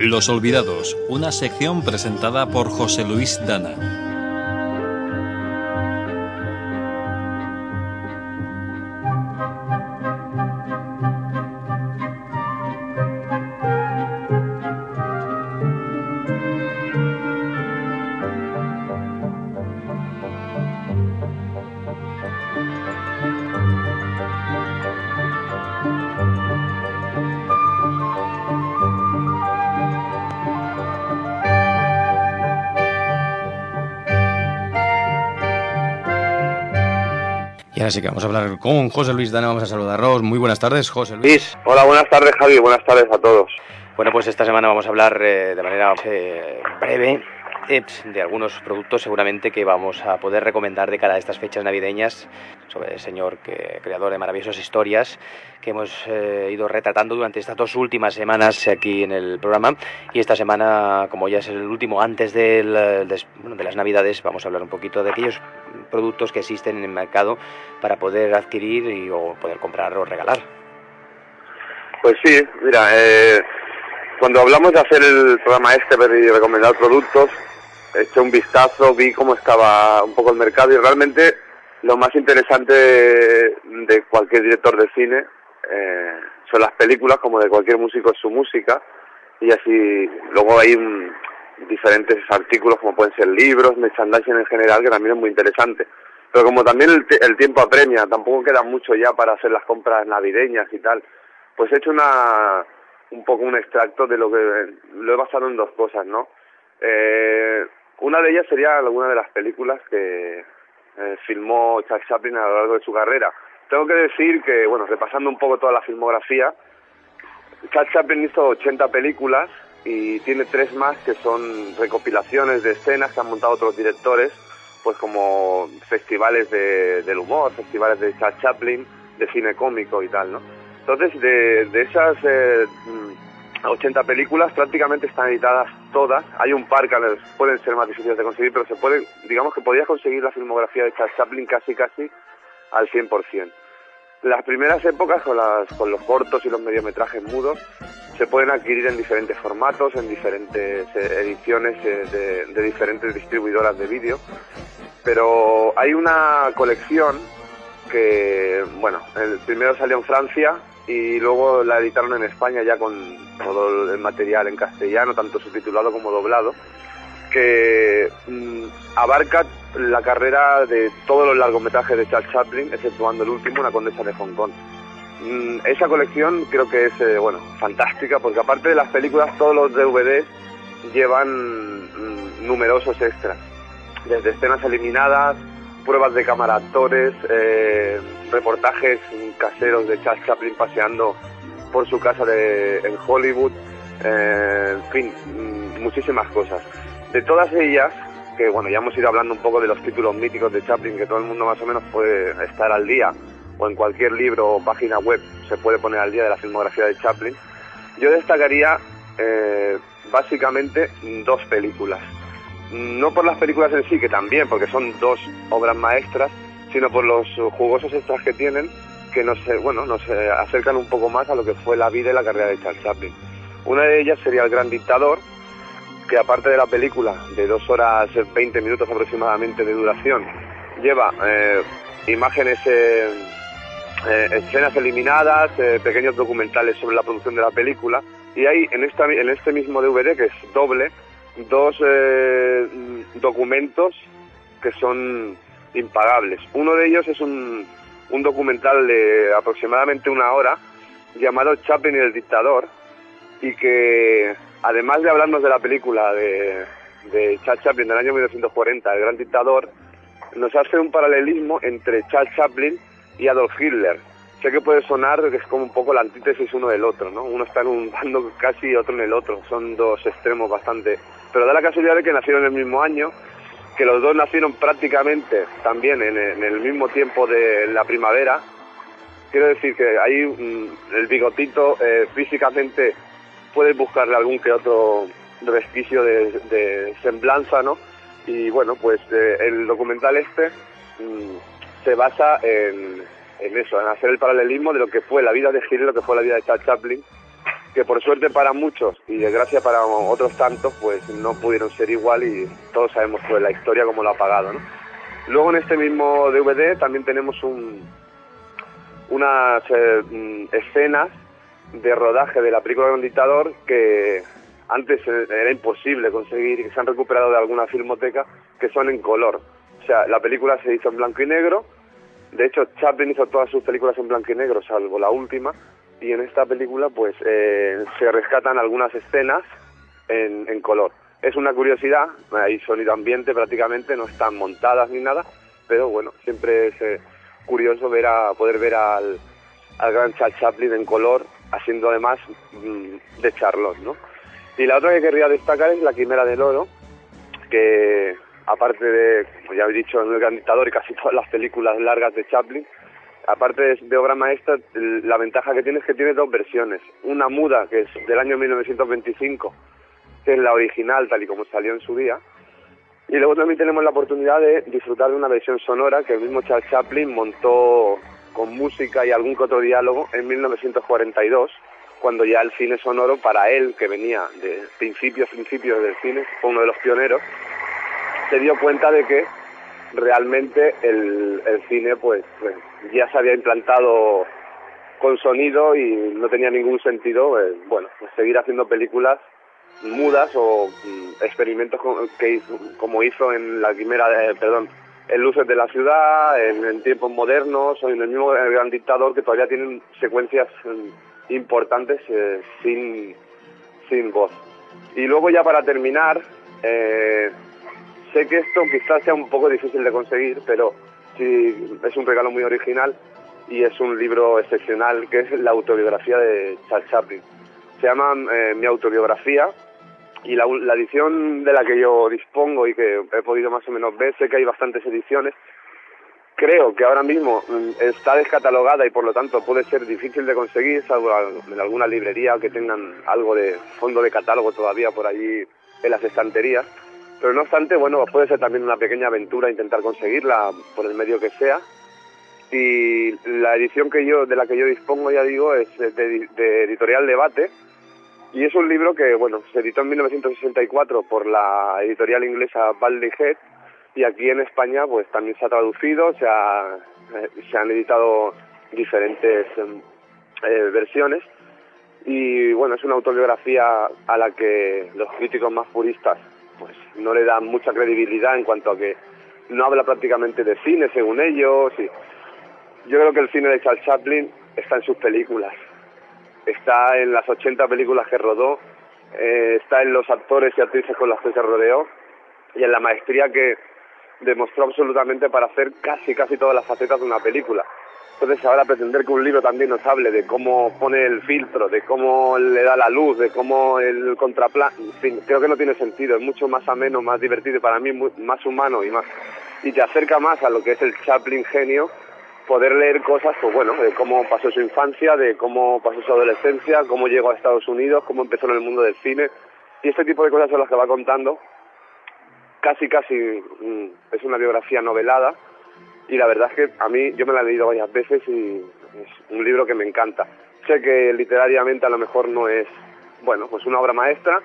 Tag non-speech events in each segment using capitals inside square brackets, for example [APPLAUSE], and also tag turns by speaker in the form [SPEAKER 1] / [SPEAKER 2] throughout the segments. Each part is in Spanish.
[SPEAKER 1] Los Olvidados, una sección presentada por José Luis Dana. Así que vamos a hablar con José Luis Dana, vamos a saludarlos. Muy buenas tardes, José Luis.
[SPEAKER 2] Hola, buenas tardes, Javi, buenas tardes a todos.
[SPEAKER 1] Bueno, pues esta semana vamos a hablar eh, de manera eh, breve eh, de algunos productos seguramente que vamos a poder recomendar de cara a estas fechas navideñas sobre el señor que, creador de maravillosas historias que hemos ido retratando durante estas dos últimas semanas aquí en el programa y esta semana como ya es el último antes de las navidades vamos a hablar un poquito de aquellos productos que existen en el mercado para poder adquirir y, o poder comprar o regalar.
[SPEAKER 2] Pues sí, mira, eh, cuando hablamos de hacer el programa este y recomendar productos, eché un vistazo, vi cómo estaba un poco el mercado y realmente lo más interesante de cualquier director de cine eh, son las películas, como de cualquier músico es su música, y así luego hay diferentes artículos como pueden ser libros, merchandising en general, que también es muy interesante. Pero como también el, tiempo apremia, tampoco queda mucho ya para hacer las compras navideñas y tal, pues he hecho una, un poco un extracto de lo que lo he basado en dos cosas, ¿no? Eh, una de ellas sería alguna de las películas que eh, filmó Charles Chaplin a lo largo de su carrera. Tengo que decir que, bueno, repasando un poco toda la filmografía, Charles Chaplin hizo 80 películas y tiene tres más que son recopilaciones de escenas que han montado otros directores pues como festivales de, del humor, festivales de Charles Chaplin, de cine cómico y tal, ¿no? Entonces, de, de esas eh, 80 películas, prácticamente están editadas todas. Hay un par que pueden ser más difíciles de conseguir, pero se puede, digamos que podías conseguir la filmografía de Charles Chaplin casi, casi al 100%. Las primeras épocas, con, las, con los cortos y los mediometrajes mudos, se pueden adquirir en diferentes formatos, en diferentes eh, ediciones eh, de, diferentes distribuidoras de vídeo, pero hay una colección que, bueno, el primero salió en Francia y luego la editaron en España ya con todo el material en castellano, tanto subtitulado como doblado, que mm, abarca la carrera de todos los largometrajes de Charles Chaplin, exceptuando el último, Una condesa de Hong Kong. Mm, esa colección creo que es eh, bueno fantástica porque aparte de las películas todos los DVDs llevan mm, numerosos extras desde escenas eliminadas pruebas de cámara actores eh, reportajes caseros de Charles Chaplin paseando por su casa de, en Hollywood eh, en fin mm, muchísimas cosas de todas ellas que bueno ya hemos ido hablando un poco de los títulos míticos de Chaplin que todo el mundo más o menos puede estar al día o en cualquier libro o página web se puede poner al día de la filmografía de Chaplin, yo destacaría eh, básicamente dos películas. No por las películas en sí, que también, porque son dos obras maestras, sino por los jugosos extras que tienen, que nos, bueno, nos acercan un poco más a lo que fue la vida y la carrera de Charles Chaplin. Una de ellas sería El Gran Dictador, que aparte de la película, de dos horas veinte minutos aproximadamente de duración, lleva eh, imágenes eh, escenas eliminadas, eh, pequeños documentales sobre la producción de la película y hay en, esta, en este mismo DVD, que es doble, dos eh, documentos que son impagables. Uno de ellos es un, un documental de aproximadamente una hora llamado Chaplin y el dictador y que además de hablarnos de la película de, de Charles Chaplin del año 1940, El Gran Dictador, nos hace un paralelismo entre Charles Chaplin y Adolf Hitler. Sé que puede sonar que es como un poco la antítesis uno del otro, ¿no? Uno está en un bando casi y otro en el otro. Son dos extremos bastante... Pero da la casualidad de que nacieron en el mismo año, que los dos nacieron prácticamente también en, el mismo tiempo de la primavera. Quiero decir que ahí el bigotito eh, físicamente puedes buscarle algún que otro resquicio de, semblanza, ¿no? Y bueno, pues eh, el documental este... Mm, se basa en, eso, en hacer el paralelismo de lo que fue la vida de Hitler lo que fue la vida de Charles Chaplin que por suerte para muchos y desgracia para otros tantos, pues no pudieron ser igual y todos sabemos pues la historia como lo ha pagado, ¿no? Luego en este mismo DVD también tenemos un, unas eh, mm, escenas de rodaje de la película de un dictador que antes era imposible conseguir y que se han recuperado de alguna filmoteca que son en color. O sea, la película se hizo en blanco y negro. De hecho, Chaplin hizo todas sus películas en blanco y negro, salvo la última. Y en esta película, pues, eh, se rescatan algunas escenas en, en color. Es una curiosidad, hay sonido ambiente prácticamente, no están montadas ni nada, pero bueno, siempre es eh, curioso ver a, poder ver al, al gran Charles Chaplin en color, haciendo además mm, de Charlotte, ¿no? Y la otra que querría destacar es La Quimera del Oro, que aparte de, como ya he dicho, en El Gran Dictador y casi todas las películas largas de Chaplin, aparte de, obra maestra, la ventaja que tiene es que tiene dos versiones. Una muda, que es del año 1925, que es la original, tal y como salió en su día. Y luego también tenemos la oportunidad de disfrutar de una versión sonora que el mismo Charles Chaplin montó con música y algún que otro diálogo en 1942, cuando ya el cine sonoro para él, que venía de principios, principios del cine, fue uno de los pioneros, se dio cuenta de que realmente el, el cine pues, pues ya se había implantado con sonido y no tenía ningún sentido, eh, bueno, pues seguir haciendo películas mudas o mm, experimentos que hizo, como hizo en la quimera, de, perdón, en Luces de la Ciudad, en, tiempos modernos o en el mismo Gran Dictador que todavía tienen secuencias mm, importantes eh, sin, sin voz. Y luego ya para terminar, eh, sé que esto quizás sea un poco difícil de conseguir, pero sí es un regalo muy original y es un libro excepcional que es la autobiografía de Charles Chaplin. Se llama eh, Mi autobiografía y la, la, edición de la que yo dispongo y que he podido más o menos ver, sé que hay bastantes ediciones. Creo que ahora mismo está descatalogada y por lo tanto puede ser difícil de conseguir, salvo en alguna librería que tengan algo de fondo de catálogo todavía por allí en las estanterías. Pero no obstante, bueno, puede ser también una pequeña aventura intentar conseguirla por el medio que sea. Y la edición que yo, de la que yo dispongo, ya digo, es de, de Editorial Debate, y es un libro que, bueno, se editó en 1964 por la editorial inglesa Baldry Head. Y aquí en España pues también se ha traducido, se, ha, eh, se han editado diferentes eh, versiones. Y bueno, es una autobiografía a la que los críticos más puristas pues no le dan mucha credibilidad en cuanto a que no habla prácticamente de cine según ellos y yo creo que el cine de Charles Chaplin está en sus películas está en las 80 películas que rodó, eh, está en los actores y actrices con los que se rodeó y en la maestría que demostró absolutamente para hacer casi casi todas las facetas de una película. Entonces ahora pretender que un libro también nos hable de cómo pone el filtro, de cómo le da la luz, de cómo el contraplano, en fin, creo que no tiene sentido, es mucho más ameno, más divertido para mí más humano y más y te acerca más a lo que es el Chaplin genio poder leer cosas, pues bueno, de cómo pasó su infancia, de cómo pasó su adolescencia, cómo llegó a Estados Unidos, cómo empezó en el mundo del cine. Y este tipo de cosas son las que va contando. Casi, casi mmm, es una biografía novelada. Y la verdad es que a mí, yo me la he leído varias veces y es un libro que me encanta. Sé que literariamente a lo mejor no es, bueno, pues una obra maestra.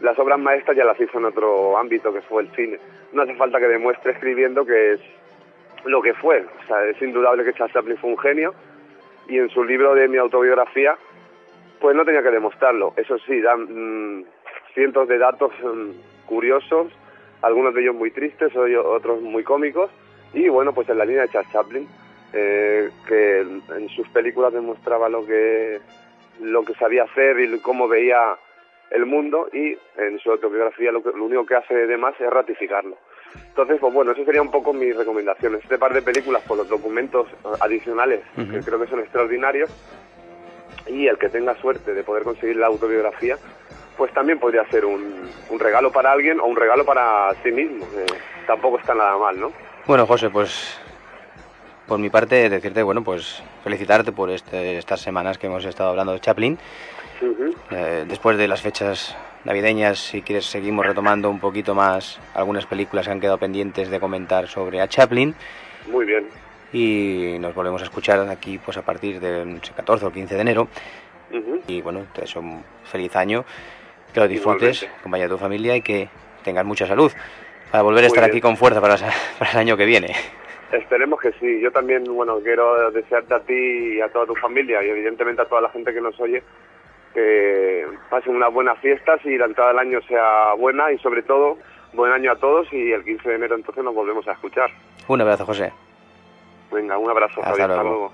[SPEAKER 2] Las obras maestras ya las hizo en otro ámbito, que fue el cine. No hace falta que demuestre escribiendo que es lo que fue. O sea, es indudable que Charles Chaplin fue un genio y en su libro de mi autobiografía, pues no tenía que demostrarlo. Eso sí, dan mmm, cientos de datos mmm, curiosos, algunos de ellos muy tristes, otros muy cómicos, y bueno, pues en la línea de Charles Chaplin, eh, que en sus películas demostraba lo que, lo que sabía hacer y cómo veía el mundo, y en su autobiografía lo, que, lo único que hace de más es ratificarlo. Entonces, pues bueno, eso sería un poco mis recomendaciones. Este par de películas por los documentos adicionales, uh -huh. que creo que son extraordinarios, y el que tenga suerte de poder conseguir la autobiografía, pues también podría ser un, un regalo para alguien o un regalo para sí mismo. Eh, tampoco está nada mal, ¿no?
[SPEAKER 1] Bueno, José, pues por mi parte decirte, bueno, pues felicitarte por este, estas semanas que hemos estado hablando de Chaplin. Uh -huh. eh, después de las fechas navideñas, si quieres, seguimos retomando un poquito más algunas películas que han quedado pendientes de comentar sobre a Chaplin.
[SPEAKER 2] Muy bien.
[SPEAKER 1] Y nos volvemos a escuchar aquí pues a partir del 14 o 15 de enero. Y bueno, te deseo un feliz año, que lo disfrutes, acompaña a tu familia y que tengas mucha salud para volver a estar aquí con fuerza para, [LAUGHS] para el año que viene.
[SPEAKER 2] Esperemos que sí. Yo también, bueno, quiero desearte a ti y a toda tu familia y evidentemente a toda la gente que nos oye que pasen unas buenas fiestas y la entrada del año sea buena y sobre todo buen año a todos y el 15 de enero entonces nos volvemos a escuchar.
[SPEAKER 1] Un abrazo, José.
[SPEAKER 2] Venga, un abrazo.
[SPEAKER 1] Hasta luego.